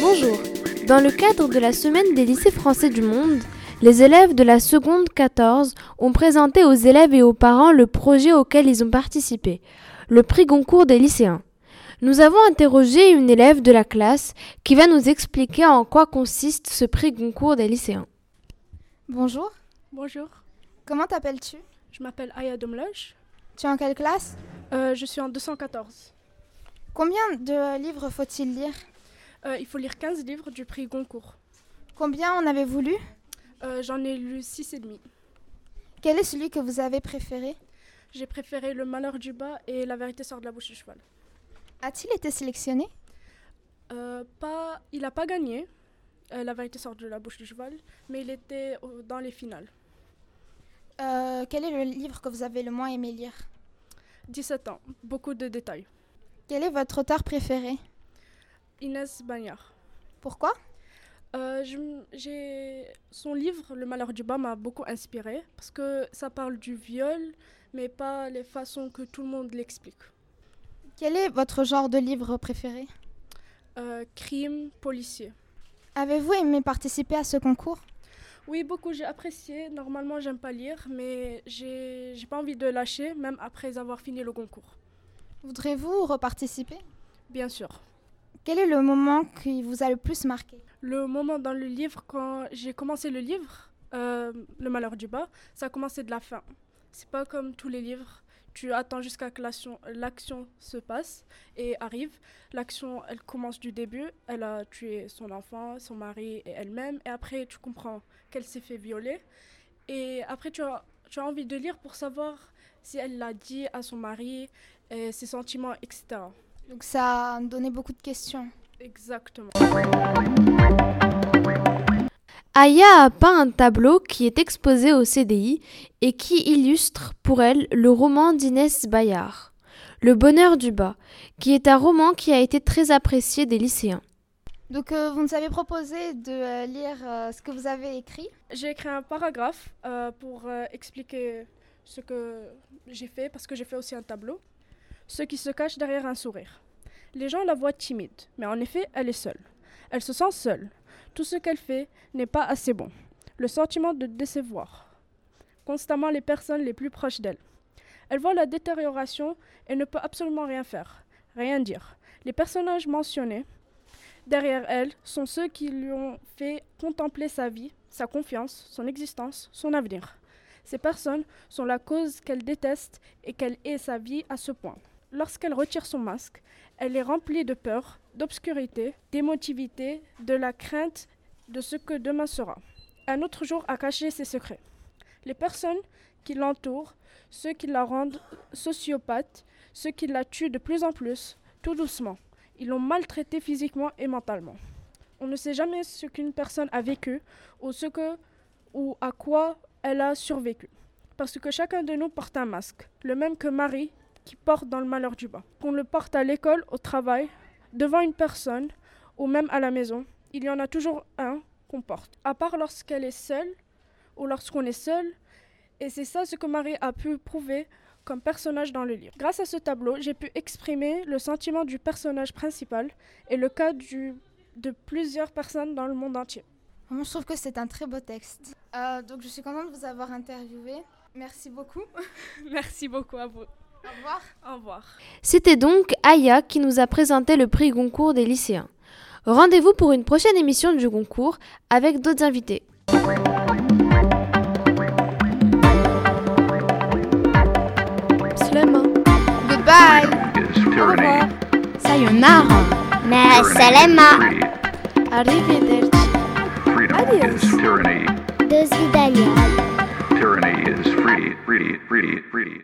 Bonjour. Dans le cadre de la semaine des lycées français du monde, les élèves de la seconde 14 ont présenté aux élèves et aux parents le projet auquel ils ont participé, le prix Goncourt des lycéens. Nous avons interrogé une élève de la classe qui va nous expliquer en quoi consiste ce prix Goncourt des lycéens. Bonjour, Bonjour, comment t'appelles-tu? Je m'appelle Aya Domloj. Tu es en quelle classe? Euh, je suis en 214. Combien de livres faut-il lire? Euh, il faut lire 15 livres du prix Goncourt. Combien en avez-vous lu? Euh, J'en ai lu 6 et demi. Quel est celui que vous avez préféré? J'ai préféré Le malheur du bas et La vérité sort de la bouche du cheval. A-t-il été sélectionné? Euh, pas, il n'a pas gagné, euh, La vérité sort de la bouche du cheval, mais il était dans les finales. Euh, Quel est le livre que vous avez le moins aimé lire? 17 ans, beaucoup de détails. Quel est votre auteur préféré? Inès Bagnard. Pourquoi? Euh, j'ai son livre Le malheur du bas m'a beaucoup inspiré parce que ça parle du viol mais pas les façons que tout le monde l'explique. Quel est votre genre de livre préféré? Euh, crime policier. Avez-vous aimé participer à ce concours? Oui, beaucoup, j'ai apprécié. Normalement, j'aime pas lire, mais j'ai j'ai pas envie de lâcher, même après avoir fini le concours. Voudrez-vous reparticiper? Bien sûr. Quel est le moment qui vous a le plus marqué? Le moment dans le livre, quand j'ai commencé le livre, euh, Le malheur du bas, ça a commencé de la fin. C'est pas comme tous les livres. Tu attends jusqu'à que l'action se passe et arrive. L'action, elle commence du début. Elle a tué son enfant, son mari et elle-même. Et après, tu comprends qu'elle s'est fait violer. Et après, tu as, tu as envie de lire pour savoir si elle l'a dit à son mari, et ses sentiments, etc. Donc ça a donné beaucoup de questions. Exactement. Aya a peint un tableau qui est exposé au CDI et qui illustre pour elle le roman d'Inès Bayard, Le bonheur du bas, qui est un roman qui a été très apprécié des lycéens. Donc euh, vous nous avez proposé de euh, lire euh, ce que vous avez écrit. J'ai écrit un paragraphe euh, pour euh, expliquer ce que j'ai fait, parce que j'ai fait aussi un tableau. Ce qui se cache derrière un sourire. Les gens la voient timide, mais en effet, elle est seule. Elle se sent seule. Tout ce qu'elle fait n'est pas assez bon. Le sentiment de décevoir. Constamment les personnes les plus proches d'elle. Elle voit la détérioration et ne peut absolument rien faire, rien dire. Les personnages mentionnés derrière elle sont ceux qui lui ont fait contempler sa vie, sa confiance, son existence, son avenir. Ces personnes sont la cause qu'elle déteste et qu'elle hait sa vie à ce point. Lorsqu'elle retire son masque, elle est remplie de peur, d'obscurité, d'émotivité, de la crainte de ce que demain sera. Un autre jour a caché ses secrets. Les personnes qui l'entourent, ceux qui la rendent sociopathe, ceux qui la tuent de plus en plus, tout doucement. Ils l'ont maltraitée physiquement et mentalement. On ne sait jamais ce qu'une personne a vécu ou ce que ou à quoi elle a survécu. Parce que chacun de nous porte un masque, le même que Marie qui porte dans le malheur du bas. Qu'on le porte à l'école, au travail, devant une personne ou même à la maison, il y en a toujours un qu'on porte. À part lorsqu'elle est seule ou lorsqu'on est seul. Et c'est ça ce que Marie a pu prouver comme personnage dans le livre. Grâce à ce tableau, j'ai pu exprimer le sentiment du personnage principal et le cas du, de plusieurs personnes dans le monde entier. Moi, je trouve que c'est un très beau texte. Euh, donc je suis contente de vous avoir interviewé. Merci beaucoup. Merci beaucoup à vous. Au revoir. Au revoir. C'était donc Aya qui nous a présenté le prix Goncourt des lycéens. Rendez-vous pour une prochaine émission du Goncourt avec d'autres invités. Slema. Hein. Goodbye. Au revoir. Sayonara. Ma salama. Arrivederci. Adios. Dos Tyranny is free, free, free, free.